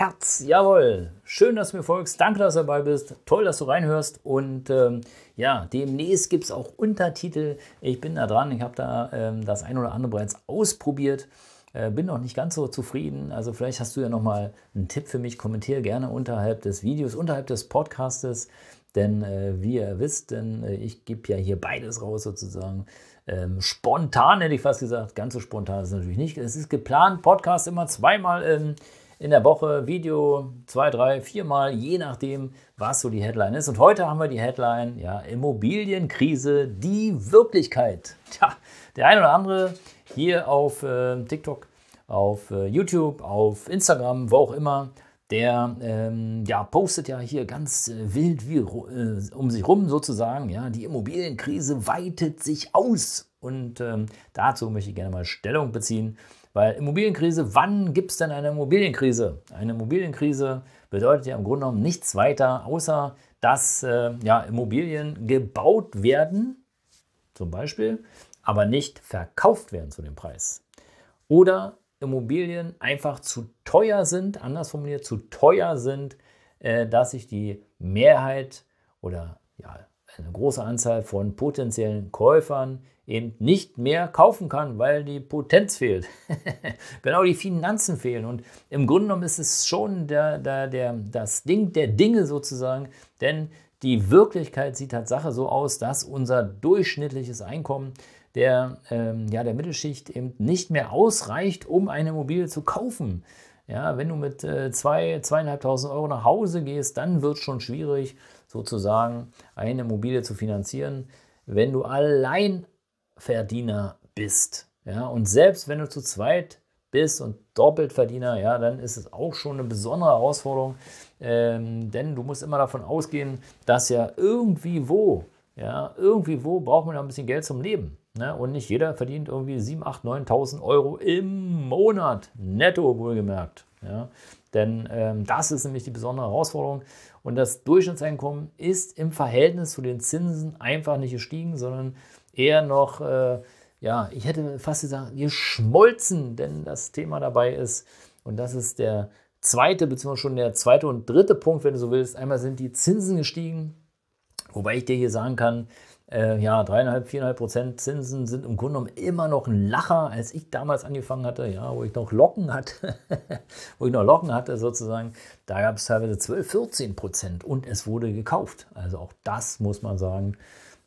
Herz. Jawohl. Schön, dass du mir folgst. Danke, dass du dabei bist. Toll, dass du reinhörst. Und ähm, ja, demnächst gibt es auch Untertitel. Ich bin da dran. Ich habe da ähm, das ein oder andere bereits ausprobiert. Äh, bin noch nicht ganz so zufrieden. Also vielleicht hast du ja noch mal einen Tipp für mich. Kommentiere gerne unterhalb des Videos, unterhalb des Podcastes. Denn äh, wie ihr wisst, denn äh, ich gebe ja hier beides raus sozusagen. Ähm, spontan hätte ich fast gesagt. Ganz so spontan ist es natürlich nicht. Es ist geplant, Podcast immer zweimal ähm, in der Woche, Video zwei, drei, viermal, je nachdem, was so die Headline ist. Und heute haben wir die Headline, ja, Immobilienkrise, die Wirklichkeit. Tja, der eine oder andere hier auf äh, TikTok, auf äh, YouTube, auf Instagram, wo auch immer, der ähm, ja, postet ja hier ganz äh, wild wie, äh, um sich rum sozusagen, ja, die Immobilienkrise weitet sich aus. Und ähm, dazu möchte ich gerne mal Stellung beziehen, weil Immobilienkrise, wann gibt es denn eine Immobilienkrise? Eine Immobilienkrise bedeutet ja im Grunde genommen nichts weiter, außer dass äh, ja, Immobilien gebaut werden, zum Beispiel, aber nicht verkauft werden zu dem Preis. Oder Immobilien einfach zu teuer sind, anders formuliert, zu teuer sind, äh, dass sich die Mehrheit oder ja, eine große Anzahl von potenziellen Käufern eben nicht mehr kaufen kann, weil die Potenz fehlt. genau die Finanzen fehlen. Und im Grunde genommen ist es schon der, der, der, das Ding der Dinge sozusagen, denn die Wirklichkeit sieht Tatsache so aus, dass unser durchschnittliches Einkommen der, ähm, ja, der Mittelschicht eben nicht mehr ausreicht, um eine Immobilie zu kaufen. Ja, wenn du mit äh, zwei, zweieinhalbtausend Euro nach Hause gehst, dann wird es schon schwierig, sozusagen eine Immobilie zu finanzieren. Wenn du Alleinverdiener bist, ja, und selbst wenn du zu zweit bist und Doppeltverdiener, ja, dann ist es auch schon eine besondere Herausforderung, ähm, denn du musst immer davon ausgehen, dass ja irgendwie wo, ja, irgendwie wo braucht man ja ein bisschen Geld zum Leben. Ne? Und nicht jeder verdient irgendwie 7.000, 8.000, 9.000 Euro im Monat, netto wohlgemerkt. Ja? Denn ähm, das ist nämlich die besondere Herausforderung. Und das Durchschnittseinkommen ist im Verhältnis zu den Zinsen einfach nicht gestiegen, sondern eher noch, äh, ja, ich hätte fast gesagt, geschmolzen, denn das Thema dabei ist, und das ist der zweite, beziehungsweise schon der zweite und dritte Punkt, wenn du so willst. Einmal sind die Zinsen gestiegen, wobei ich dir hier sagen kann, äh, ja, dreieinhalb, viereinhalb Prozent Zinsen sind im Grunde genommen immer noch ein Lacher, als ich damals angefangen hatte, ja, wo ich noch Locken hatte, wo ich noch Locken hatte sozusagen, da gab es teilweise 12, 14 Prozent und es wurde gekauft. Also auch das muss man sagen,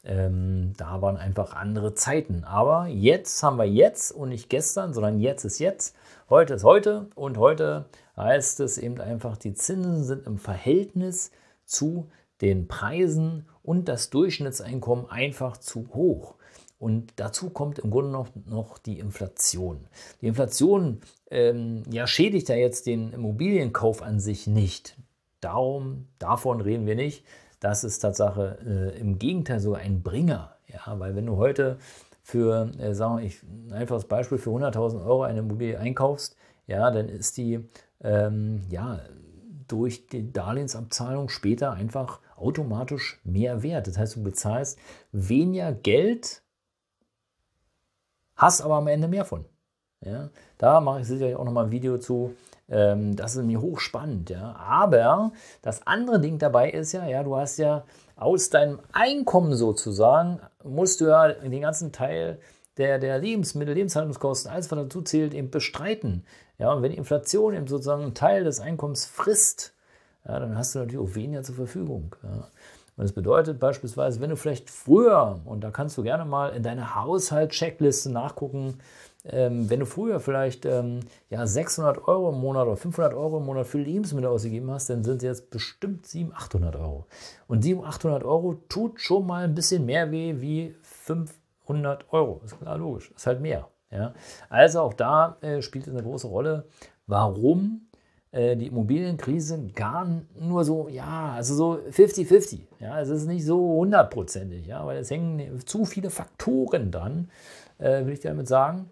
ähm, da waren einfach andere Zeiten. Aber jetzt haben wir jetzt und nicht gestern, sondern jetzt ist jetzt. Heute ist heute und heute heißt es eben einfach, die Zinsen sind im Verhältnis zu den Preisen und das Durchschnittseinkommen einfach zu hoch. Und dazu kommt im Grunde noch, noch die Inflation. Die Inflation ähm, ja, schädigt ja jetzt den Immobilienkauf an sich nicht. Darum, davon reden wir nicht. Das ist Tatsache äh, im Gegenteil sogar ein Bringer. Ja, weil wenn du heute für, äh, sagen wir, ich, ein einfaches Beispiel, für 100.000 Euro eine Immobilie einkaufst, ja, dann ist die ähm, ja, durch die Darlehensabzahlung später einfach automatisch mehr wert. Das heißt, du bezahlst weniger Geld, hast aber am Ende mehr von. Ja, da mache ich sicherlich auch nochmal ein Video zu. Ähm, das ist mir hochspannend. Ja. Aber das andere Ding dabei ist ja, ja, du hast ja aus deinem Einkommen sozusagen, musst du ja den ganzen Teil der, der Lebensmittel, Lebenshaltungskosten, alles was dazu zählt, eben bestreiten. Ja, und wenn Inflation eben sozusagen einen Teil des Einkommens frisst, ja, dann hast du natürlich auch weniger zur Verfügung. Ja. Und das bedeutet beispielsweise, wenn du vielleicht früher, und da kannst du gerne mal in deiner Haushaltscheckliste nachgucken, ähm, wenn du früher vielleicht ähm, ja, 600 Euro im Monat oder 500 Euro im Monat für Lebensmittel ausgegeben hast, dann sind es jetzt bestimmt 700, 800 Euro. Und 700, 800 Euro tut schon mal ein bisschen mehr weh wie 500 Euro. Ist klar logisch, ist halt mehr. Ja. Also auch da äh, spielt es eine große Rolle, warum die Immobilienkrise gar nur so, ja, also so 50-50. Ja, es ist nicht so hundertprozentig, ja, weil es hängen zu viele Faktoren dran, äh, will ich damit sagen.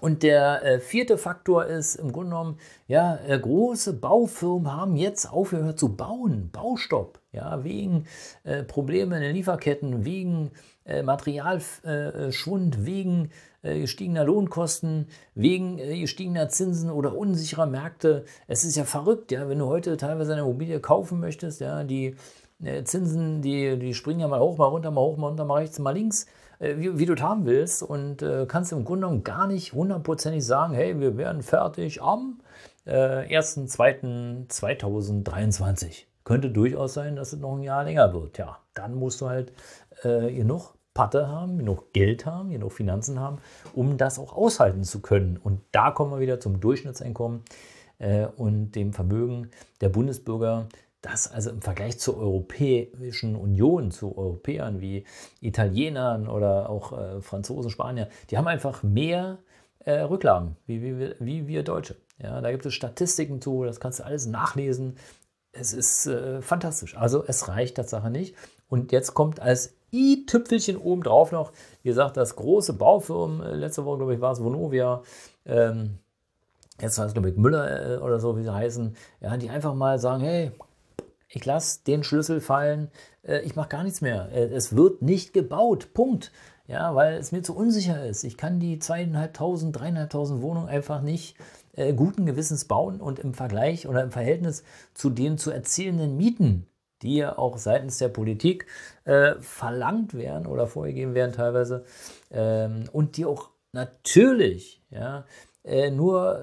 Und der äh, vierte Faktor ist im Grunde genommen, ja, äh, große Baufirmen haben jetzt aufgehört zu bauen, Baustopp, ja, wegen äh, Probleme in den Lieferketten, wegen äh, Materialschwund, äh, wegen äh, gestiegener Lohnkosten, wegen gestiegener Zinsen oder unsicherer Märkte. Es ist ja verrückt, ja, wenn du heute teilweise eine Immobilie kaufen möchtest, ja, die Zinsen, die, die springen ja mal hoch, mal runter, mal hoch, mal runter, mal rechts, mal links. Äh, wie, wie du es haben willst und äh, kannst im Grunde genommen gar nicht hundertprozentig sagen, hey, wir werden fertig am äh, 1.2.2023. Könnte durchaus sein, dass es noch ein Jahr länger wird. Ja, dann musst du halt äh, genug Patte haben, genug Geld haben, genug Finanzen haben, um das auch aushalten zu können. Und da kommen wir wieder zum Durchschnittseinkommen äh, und dem Vermögen der Bundesbürger, dass also im Vergleich zur Europäischen Union, zu Europäern wie Italienern oder auch äh, Franzosen, Spanier, die haben einfach mehr äh, Rücklagen, wie, wie, wie, wir Deutsche. Ja, da gibt es Statistiken zu, das kannst du alles nachlesen. Es ist äh, fantastisch. Also es reicht Tatsache nicht. Und jetzt kommt als i-Tüpfelchen obendrauf noch, wie gesagt, das große Baufirmen, äh, letzte Woche, glaube ich, war es Vonovia, ähm, jetzt heißt es, glaube ich, Müller äh, oder so, wie sie heißen, ja, die einfach mal sagen, hey, ich lasse den Schlüssel fallen, äh, ich mache gar nichts mehr. Äh, es wird nicht gebaut, Punkt. Ja, weil es mir zu unsicher ist. Ich kann die zweieinhalbtausend, dreieinhalbtausend Wohnungen einfach nicht äh, guten Gewissens bauen und im Vergleich oder im Verhältnis zu den zu erzielenden Mieten, die ja auch seitens der Politik verlangt werden oder vorgegeben werden teilweise ähm, und die auch natürlich ja, äh, nur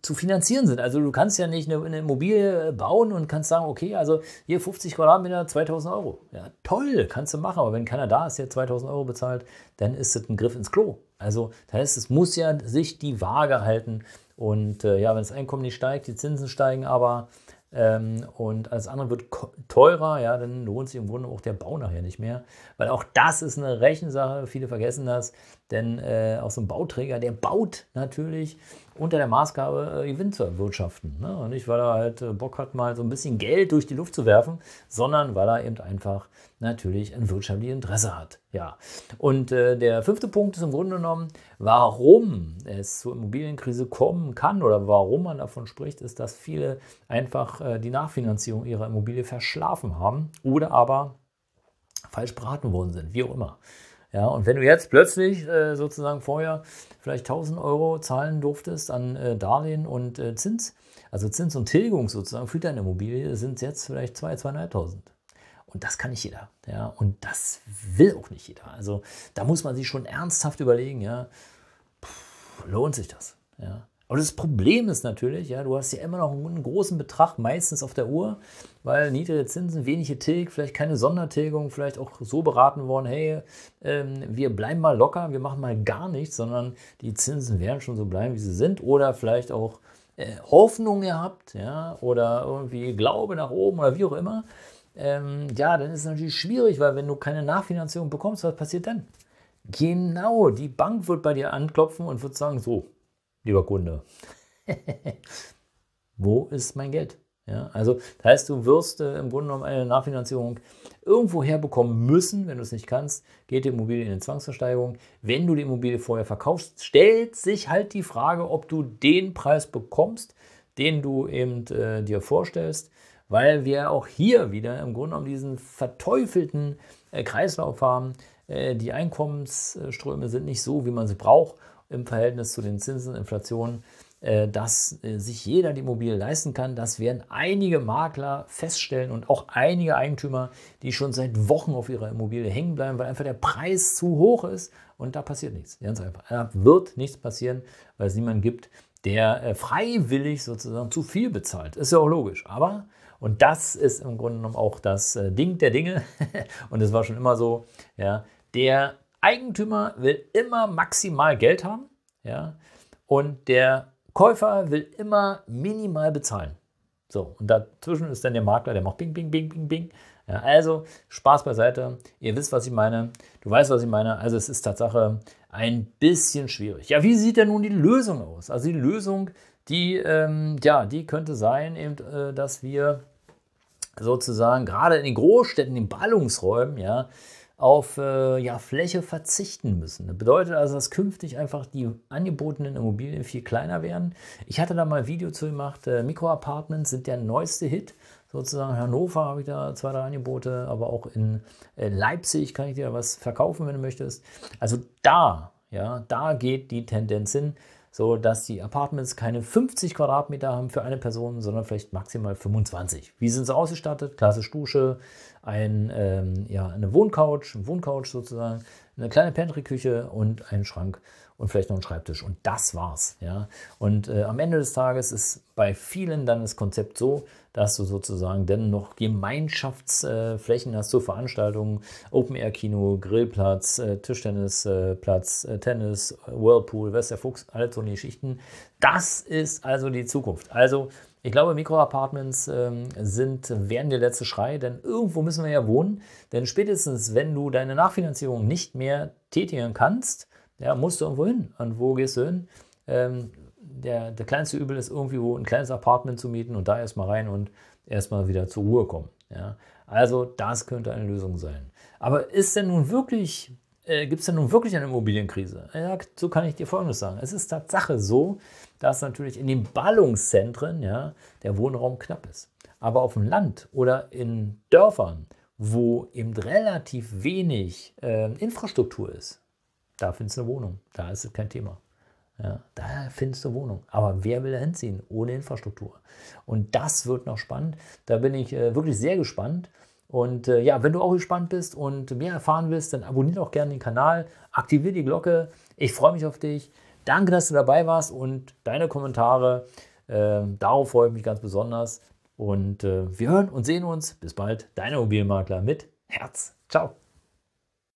zu finanzieren sind. Also du kannst ja nicht eine, eine, Immobilie bauen und kannst sagen, okay, also hier 50 Quadratmeter, 2000 Euro. Ja, toll, kannst du machen, aber wenn keiner da ist, der 2000 Euro bezahlt, dann ist das ein Griff ins Klo. Also das heißt, es muss ja sich die Waage halten und äh, ja, wenn das Einkommen nicht steigt, die Zinsen steigen aber ähm, und alles andere wird teurer, ja, dann lohnt sich im Grunde auch der Bau nachher nicht mehr. Weil auch das ist eine Rechensache, viele vergessen das, denn äh, auch so ein Bauträger, der baut natürlich unter der Maßgabe, äh, Gewinn zu erwirtschaften. Ne? Und nicht, weil er halt äh, Bock hat, mal so ein bisschen Geld durch die Luft zu werfen, sondern weil er eben einfach natürlich ein wirtschaftliches Interesse hat. Ja. Und äh, der fünfte Punkt ist im Grunde genommen, warum es zur Immobilienkrise kommen kann oder warum man davon spricht, ist, dass viele einfach äh, die Nachfinanzierung ihrer Immobilie verschlafen haben oder aber falsch beraten worden sind, wie auch immer. Ja, und wenn du jetzt plötzlich äh, sozusagen vorher vielleicht 1000 Euro zahlen durftest an äh, Darlehen und äh, Zins, also Zins und Tilgung sozusagen für deine Immobilie, sind es jetzt vielleicht 2.000, 2.500. Und das kann nicht jeder. Ja, und das will auch nicht jeder. Also da muss man sich schon ernsthaft überlegen, ja, pff, lohnt sich das? Ja. Aber das Problem ist natürlich, ja, du hast ja immer noch einen großen Betrag meistens auf der Uhr, weil niedrige Zinsen, wenige Tilg, vielleicht keine Sondertilgung, vielleicht auch so beraten worden, hey, ähm, wir bleiben mal locker, wir machen mal gar nichts, sondern die Zinsen werden schon so bleiben, wie sie sind. Oder vielleicht auch äh, Hoffnung gehabt, ja, oder irgendwie Glaube nach oben oder wie auch immer. Ähm, ja, dann ist es natürlich schwierig, weil wenn du keine Nachfinanzierung bekommst, was passiert dann? Genau, die Bank wird bei dir anklopfen und wird sagen, so, lieber Kunde, wo ist mein Geld? Ja, also das heißt, du wirst äh, im Grunde genommen eine Nachfinanzierung irgendwo herbekommen müssen. Wenn du es nicht kannst, geht die Immobilie in eine Zwangsversteigerung. Wenn du die Immobilie vorher verkaufst, stellt sich halt die Frage, ob du den Preis bekommst, den du eben äh, dir vorstellst, weil wir auch hier wieder im Grunde genommen diesen verteufelten äh, Kreislauf haben. Äh, die Einkommensströme sind nicht so, wie man sie braucht im Verhältnis zu den Zinsen, Inflation, äh, dass äh, sich jeder die Immobilie leisten kann. Das werden einige Makler feststellen und auch einige Eigentümer, die schon seit Wochen auf ihrer Immobilie hängen bleiben, weil einfach der Preis zu hoch ist und da passiert nichts. Ganz einfach. Da wird nichts passieren, weil es niemanden gibt, der äh, freiwillig sozusagen zu viel bezahlt. Ist ja auch logisch. Aber, und das ist im Grunde genommen auch das Ding der Dinge, und es war schon immer so, ja, der Eigentümer will immer maximal Geld haben, ja, und der Käufer will immer minimal bezahlen. So, und dazwischen ist dann der Makler, der macht Bing, Bing, Bing, Bing, Bing. Ja, also Spaß beiseite. Ihr wisst, was ich meine. Du weißt, was ich meine. Also es ist Tatsache ein bisschen schwierig. Ja, wie sieht denn nun die Lösung aus? Also die Lösung, die, ähm, ja, die könnte sein, eben, äh, dass wir sozusagen gerade in den Großstädten, in den Ballungsräumen, ja, auf äh, ja, Fläche verzichten müssen. Das bedeutet also, dass künftig einfach die angebotenen Immobilien viel kleiner werden. Ich hatte da mal ein Video zu gemacht, äh, Mikroapartments sind der neueste Hit. Sozusagen Hannover habe ich da zwei, drei Angebote, aber auch in äh, Leipzig kann ich dir was verkaufen, wenn du möchtest. Also da, ja, da geht die Tendenz hin so dass die Apartments keine 50 Quadratmeter haben für eine Person, sondern vielleicht maximal 25. Wie sind sie ausgestattet? Klassisch Dusche, ein, ähm, ja, eine Wohncouch, ein Wohncouch sozusagen, eine kleine Pantry-Küche und einen Schrank und vielleicht noch einen Schreibtisch. Und das war's. Ja? Und äh, am Ende des Tages ist bei vielen dann das Konzept so, dass du sozusagen dann noch Gemeinschaftsflächen äh, hast zur Veranstaltungen, Open-Air-Kino, Grillplatz, äh, Tischtennisplatz, äh, Tennis, Whirlpool, West der Fuchs, alle so Geschichten. Das ist also die Zukunft. Also ich glaube, Mikroapartments ähm, sind, werden der letzte Schrei, denn irgendwo müssen wir ja wohnen. Denn spätestens, wenn du deine Nachfinanzierung nicht mehr tätigen kannst, ja, musst du irgendwo hin. Und wo gehst du hin? Ähm, der, der kleinste Übel ist irgendwie ein kleines Apartment zu mieten und da erstmal rein und erstmal wieder zur Ruhe kommen. Ja? Also das könnte eine Lösung sein. Aber ist denn nun wirklich, äh, gibt es denn nun wirklich eine Immobilienkrise? Ja, so kann ich dir Folgendes sagen. Es ist Tatsache so, dass natürlich in den Ballungszentren ja, der Wohnraum knapp ist. Aber auf dem Land oder in Dörfern, wo eben relativ wenig äh, Infrastruktur ist, da findest du eine Wohnung. Da ist es kein Thema. Ja, da findest du Wohnung. Aber wer will da hinziehen ohne Infrastruktur? Und das wird noch spannend. Da bin ich äh, wirklich sehr gespannt. Und äh, ja, wenn du auch gespannt bist und mehr erfahren willst, dann abonniere auch gerne den Kanal, aktiviere die Glocke. Ich freue mich auf dich. Danke, dass du dabei warst und deine Kommentare. Äh, darauf freue ich mich ganz besonders. Und äh, wir hören und sehen uns. Bis bald. Dein Immobilienmakler mit Herz. Ciao.